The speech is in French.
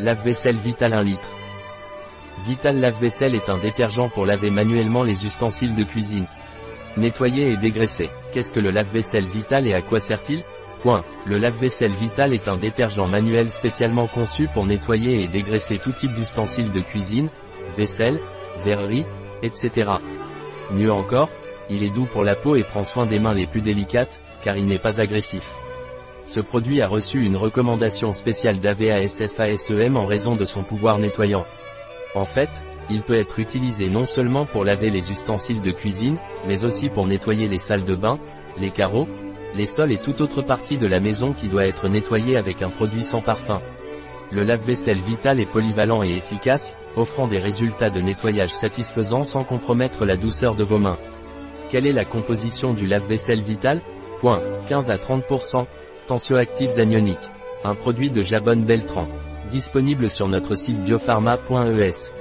Lave-vaisselle Vital 1 litre. Vital Lave-vaisselle est un détergent pour laver manuellement les ustensiles de cuisine. Nettoyer et dégraisser. Qu'est-ce que le lave-vaisselle Vital et à quoi sert-il? Point. Le lave-vaisselle Vital est un détergent manuel spécialement conçu pour nettoyer et dégraisser tout type d'ustensiles de cuisine, vaisselle, verrerie, etc. Mieux encore, il est doux pour la peau et prend soin des mains les plus délicates, car il n'est pas agressif. Ce produit a reçu une recommandation spéciale d'AVASFASEM en raison de son pouvoir nettoyant. En fait, il peut être utilisé non seulement pour laver les ustensiles de cuisine, mais aussi pour nettoyer les salles de bain, les carreaux, les sols et toute autre partie de la maison qui doit être nettoyée avec un produit sans parfum. Le lave-vaisselle Vital est polyvalent et efficace, offrant des résultats de nettoyage satisfaisants sans compromettre la douceur de vos mains. Quelle est la composition du lave-vaisselle Vital? Point. 15 à 30%, Tensioactifs anioniques. Un produit de Jabonne Beltran. Disponible sur notre site biopharma.es.